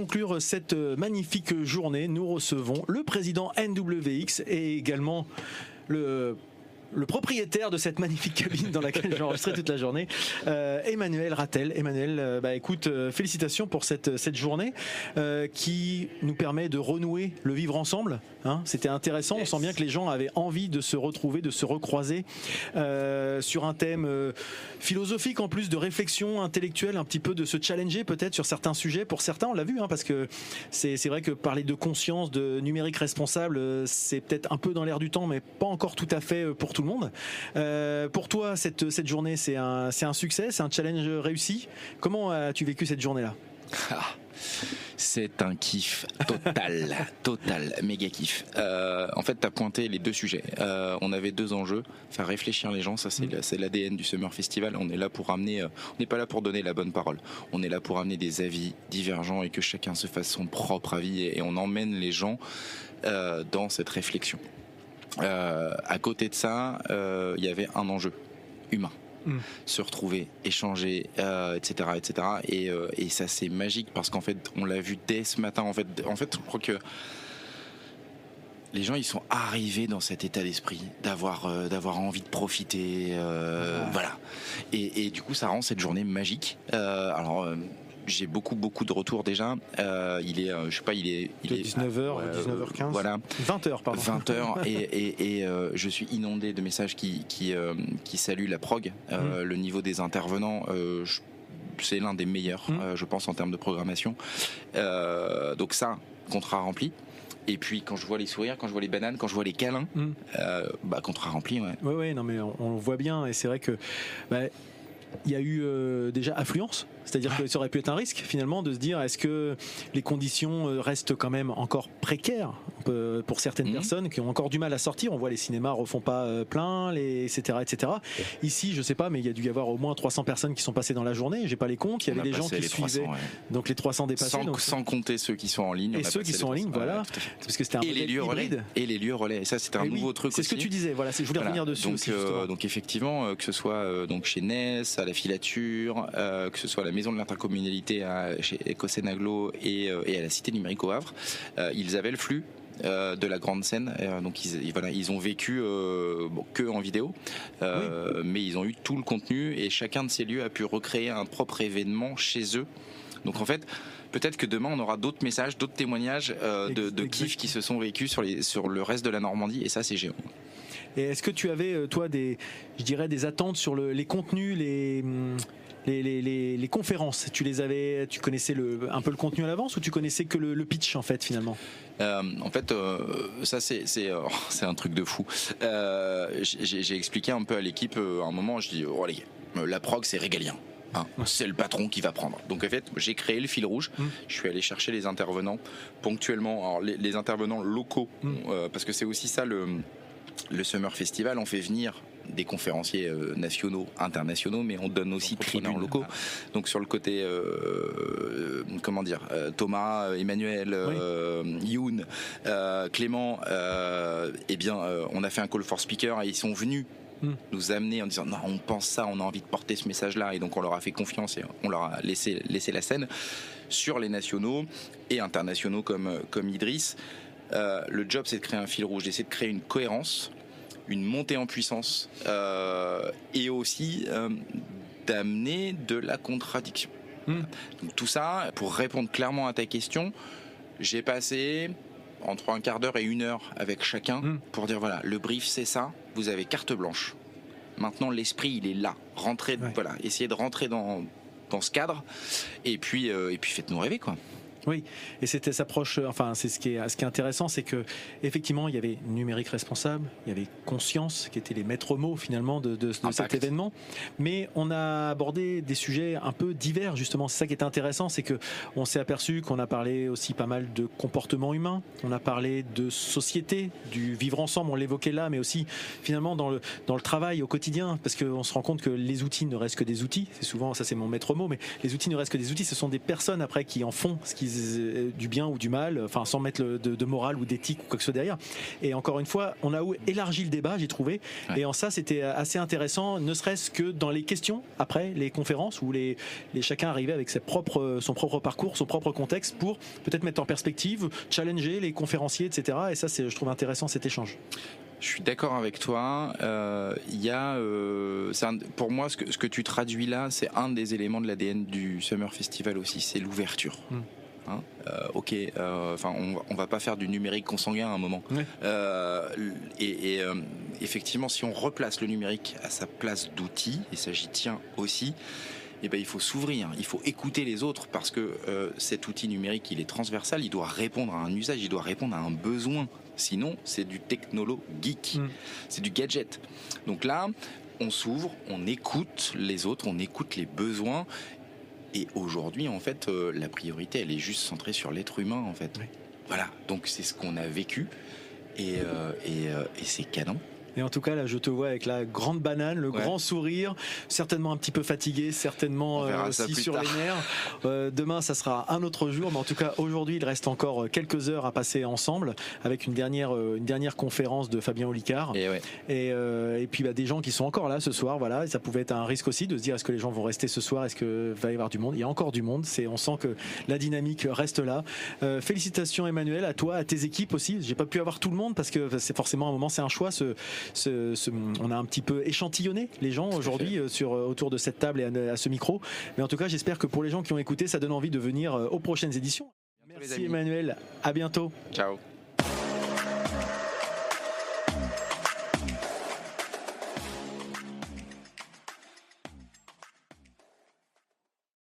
conclure cette magnifique journée, nous recevons le président NWX et également le le propriétaire de cette magnifique cabine dans laquelle j'ai enregistré toute la journée, euh, Emmanuel Rattel. Emmanuel, euh, bah, écoute, euh, félicitations pour cette, cette journée qui nous permet de renouer le vivre ensemble. Hein. C'était intéressant, on sent bien que les gens avaient envie de se retrouver, de se recroiser sur un thème philosophique en plus de réflexion intellectuelle, un petit peu de se challenger peut-être sur certains sujets. Pour certains, on l'a vu, hein, parce que c'est vrai que parler de conscience, de numérique responsable, c'est peut-être un peu dans l'air du temps, mais pas encore tout à fait pour tout le monde. Euh, pour toi, cette, cette journée, c'est un, un succès, c'est un challenge réussi. Comment as-tu vécu cette journée-là? Ah, c'est un kiff total, total, méga kiff. Euh, en fait, tu as pointé les deux sujets. Euh, on avait deux enjeux, faire réfléchir les gens, ça c'est mm. l'ADN du Summer Festival. On est là pour amener, on n'est pas là pour donner la bonne parole. On est là pour amener des avis divergents et que chacun se fasse son propre avis et, et on emmène les gens dans cette réflexion. Euh, à côté de ça, euh, il y avait un enjeu humain. Hmm. se retrouver, échanger, etc., etc. Et, euh, et ça c'est magique parce qu'en fait, on l'a vu dès ce matin. En fait, en fait, je crois que les gens ils sont arrivés dans cet état d'esprit d'avoir d'avoir envie de profiter, voilà. Et, et, du coup, ça rend cette journée magique. alors j'ai beaucoup beaucoup de retours déjà. Euh, il est, euh, je sais pas, il est, il est 19h, 19h15. Voilà. 20h pardon. 20h et, et, et euh, je suis inondé de messages qui qui, qui saluent la prog, mm. le niveau des intervenants. c'est l'un des meilleurs, mm. je pense, en termes de programmation. donc ça, contrat rempli. Et puis quand je vois les sourires, quand je vois les bananes, quand je vois les câlins, mm. bah contrat rempli. Ouais. Ouais, ouais non mais on, le voit bien et c'est vrai que bah, il y a eu déjà affluence c'est-à-dire que ça aurait pu être un risque finalement de se dire est-ce que les conditions euh, restent quand même encore précaires pour certaines mhm. personnes qui ont encore du mal à sortir. On voit les cinémas refont pas euh, plein, les, etc., etc. Ici, je sais pas, mais il y a dû y avoir au moins 300 personnes qui sont passées dans la journée. J'ai pas les comptes. Il y avait des gens qui suivaient. Donc les 300 dépassés. Sans, sans, compter ceux qui sont en ligne. Et ceux qui sont en ligne, voilà. Parce que c'était un et les lieux relais. Et les lieux relais. Et ça, c'était un nouveau truc. C'est ce que tu disais. Voilà, je voulais revenir dessus. Donc, euh, donc effectivement, que ce soit donc chez NES, à la filature, que ce soit à la maison de l'intercommunalité chez Ecosenaglo et, euh, et à la Cité numérique au Havre, euh, ils avaient le flux euh, de la grande scène. donc ils, voilà, ils ont vécu que en vidéo, mais ils ont eu tout le contenu et chacun de ces lieux a pu recréer un propre événement chez eux. Donc en fait, peut-être que demain on aura d'autres messages, d'autres témoignages de, de kiffs qui se sont vécus sur, les, sur le reste de la Normandie et ça c'est géant. Et est-ce que tu avais toi des, je dirais des attentes sur le, les contenus, les les, conférences, tu les avais, tu connaissais le, un peu le contenu à l'avance ou tu connaissais que le, pitch en fait finalement? Euh, en fait, euh, ça c'est c'est euh, c'est un truc de fou. J'ai expliqué un peu à l'équipe à un moment. Je dis oh les la prog c'est régalien. Hein, c'est le patron qui va prendre. Donc en fait, j'ai créé le fil rouge. Mmh. Je suis allé chercher les intervenants ponctuellement. Alors les, intervenants locaux, mmh. parce que c'est aussi ça le le Summer Festival. On fait venir des conférenciers euh, nationaux, internationaux, mais on donne aussi tribunes locaux. Donc sur le côté, euh, euh, comment dire, Thomas, Emmanuel, Youn, Clément, eh bien, on a fait un call for speaker et ils sont venus hmm. nous amener en disant non on pense ça on a envie de porter ce message là et donc on leur a fait confiance et on leur a laissé la scène sur les nationaux et internationaux comme comme Idriss le job c'est de créer un fil rouge d'essayer de créer une cohérence une montée en puissance euh, et aussi euh, d'amener de la contradiction. Hmm. Donc tout ça, pour répondre clairement à ta question, j'ai passé entre un quart d'heure et une heure avec chacun hmm. pour dire voilà, le brief c'est ça, vous avez carte blanche. Maintenant l'esprit il est là, rentrez, voilà, essayez de rentrer dans, dans ce cadre et puis euh, et puis faites-nous rêver quoi. Oui, et c'était sa approche. Enfin, c'est ce qui est ce qui est intéressant, c'est que effectivement, il y avait numérique responsable, il y avait conscience, qui étaient les maîtres mots finalement de, de, cet événement. Mais on a abordé des sujets un peu divers justement. C'est ça qui est intéressant, c'est que on s'est aperçu qu'on a parlé aussi pas mal de comportement humain, on a parlé de société, du vivre ensemble. On l'évoquait là, mais aussi finalement dans le dans le travail au quotidien, parce qu'on se rend compte que les outils ne restent que des outils. C'est souvent ça, c'est mon maître mot, mais les outils ne restent que des outils. Ce sont des personnes après qui en font ce qu'ils des, du bien ou du mal, enfin sans mettre de, de, morale ou d'éthique ou quoi que ce soit derrière. Et encore une fois, on a élargi le débat, j'ai trouvé. Et en ça, c'était assez intéressant, ne serait-ce que dans les questions après les conférences où les, les chacun arrivait avec ses propres, son propre parcours, son propre contexte pour peut-être mettre en perspective, challenger les conférenciers, etc. Et ça, c'est, je trouve intéressant cet échange. Je suis d'accord avec toi. Euh, il y a, euh, pour moi, ce que, ce que tu traduis là, c'est un des éléments de l'ADN du Summer Festival aussi, c'est l'ouverture. Hmm. Hein euh, ok, enfin, on, on, va pas faire du numérique consanguin à un moment. et, et effectivement, si on replace le numérique à sa place d'outil, et ça j'y tiens aussi, eh ben, il faut s'ouvrir, il faut écouter les autres parce que cet outil numérique, il est transversal, il doit répondre à un usage, il doit répondre à un besoin Sinon, c'est du technolo geek, mm. c'est du gadget. Donc là, on s'ouvre, on écoute les autres, on écoute les besoins. Et aujourd'hui, en fait, euh, la priorité, elle est juste centrée sur l'être humain, en fait. Voilà. Donc c'est ce qu'on a vécu. Et, euh, euh, et c'est canon. Et en tout cas, là, je te vois avec la grande banane, le grand sourire, certainement un petit peu fatigué, certainement euh, aussi sur les nerfs. Euh, demain, ça sera un autre jour, mais en tout cas, aujourd'hui, il reste encore quelques heures à passer ensemble avec une dernière, euh, une dernière conférence de Fabien Olicard. Et, et, et, puis, bah, des gens qui sont encore là ce soir, voilà. Et ça pouvait être un risque aussi de se dire est-ce que les gens vont rester ce soir, est-ce que va y avoir du monde? Il y a encore du monde. C'est, on sent que la dynamique reste là. félicitations, Emmanuel, à toi, à tes équipes aussi. J'ai pas pu avoir tout le monde parce que c'est forcément un moment, c'est un choix. Ce, on a un petit peu échantillonné les gens aujourd'hui euh, sur euh, autour de cette table et à, ce micro. Mais en tout cas, j'espère que pour les gens qui ont écouté, ça donne envie de venir euh, aux prochaines éditions. Merci Emmanuel, à bientôt. Ciao.